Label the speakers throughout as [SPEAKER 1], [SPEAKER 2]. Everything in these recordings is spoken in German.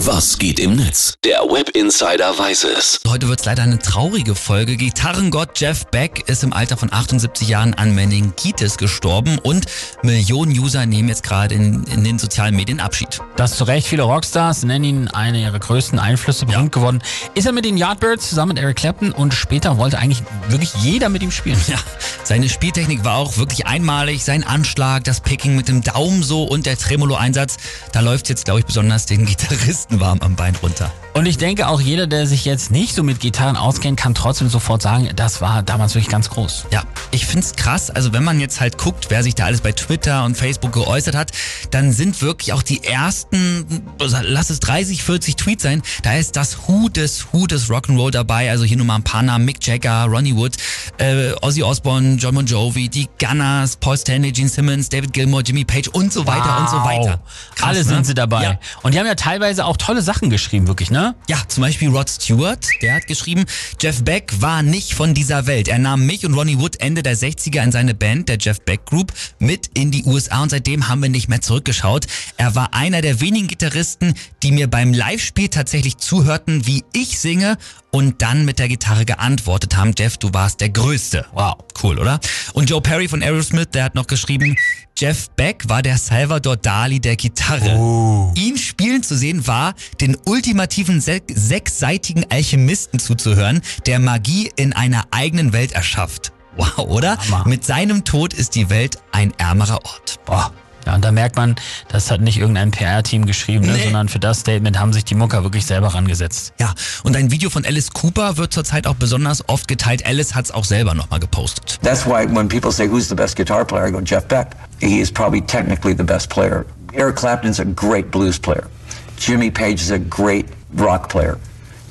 [SPEAKER 1] Was geht im Netz? Der Web Insider weiß es.
[SPEAKER 2] Heute wird es leider eine traurige Folge. Gitarrengott Jeff Beck ist im Alter von 78 Jahren an Meningitis gestorben und Millionen User nehmen jetzt gerade in, in, den sozialen Medien Abschied.
[SPEAKER 3] Das zu Recht. Viele Rockstars nennen ihn eine ihrer größten Einflüsse berühmt ja. geworden. Ist er mit den Yardbirds zusammen mit Eric Clapton und später wollte eigentlich wirklich jeder mit ihm spielen.
[SPEAKER 2] Ja, seine Spieltechnik war auch wirklich einmalig. Sein Anschlag, das Picking mit dem Daumen so und der Tremolo-Einsatz, da läuft jetzt, glaube ich, besonders den Gitarristen warm am Bein runter.
[SPEAKER 3] Und ich denke auch jeder, der sich jetzt nicht so mit Gitarren auskennt, kann trotzdem sofort sagen, das war damals wirklich ganz groß.
[SPEAKER 2] Ja, ich finde es krass. Also wenn man jetzt halt guckt, wer sich da alles bei Twitter und Facebook geäußert hat, dann sind wirklich auch die ersten, lass es 30, 40 Tweets sein, da ist das Who des Who des Rock'n'Roll dabei. Also hier nur mal ein paar Namen, Mick Jagger, Ronnie Wood, äh, Ozzy Osbourne, John Bon Jovi, die Gunners, Paul Stanley, Gene Simmons, David Gilmour, Jimmy Page und so weiter wow. und so weiter.
[SPEAKER 3] Krass, Alle ne? sind sie dabei. Ja. Und die haben ja teilweise auch tolle Sachen geschrieben, wirklich, ne?
[SPEAKER 2] Ja, zum Beispiel Rod Stewart, der hat geschrieben, Jeff Beck war nicht von dieser Welt. Er nahm mich und Ronnie Wood Ende der 60er in seine Band, der Jeff Beck Group, mit in die USA und seitdem haben wir nicht mehr zurückgeschaut. Er war einer der wenigen Gitarristen, die mir beim Live-Spiel tatsächlich zuhörten, wie ich singe und dann mit der Gitarre geantwortet haben, Jeff, du warst der Größte. Wow, cool, oder? Und Joe Perry von Aerosmith, der hat noch geschrieben, Jeff Beck war der Salvador Dali der Gitarre. Oh. Ihn spielen zu sehen war, den ultimativen se sechsseitigen Alchemisten zuzuhören, der Magie in einer eigenen Welt erschafft. Wow, oder? Hammer. Mit seinem Tod ist die Welt ein ärmerer Ort.
[SPEAKER 3] Boah. Ja, und da merkt man, das hat nicht irgendein PR-Team geschrieben, ne, nee. sondern für das Statement haben sich die Mucker wirklich selber rangesetzt.
[SPEAKER 2] Ja, und ein Video von Alice Cooper wird zurzeit auch besonders oft geteilt. Alice hat es auch selber nochmal gepostet.
[SPEAKER 4] That's why when people say who's the best guitar player, I go Jeff Beck. He is probably technically the best player. Eric Clapton's a great blues player. Jimmy Page is a great rock player.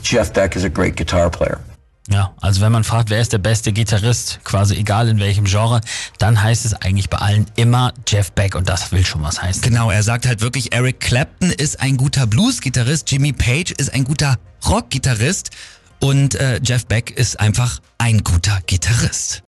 [SPEAKER 4] Jeff Beck is a great guitar player.
[SPEAKER 3] Ja, also wenn man fragt, wer ist der beste Gitarrist, quasi egal in welchem Genre, dann heißt es eigentlich bei allen immer Jeff Beck und das will schon was heißen.
[SPEAKER 2] Genau, er sagt halt wirklich, Eric Clapton ist ein guter Blues-Gitarrist, Jimmy Page ist ein guter Rock-Gitarrist und äh, Jeff Beck ist einfach ein guter Gitarrist.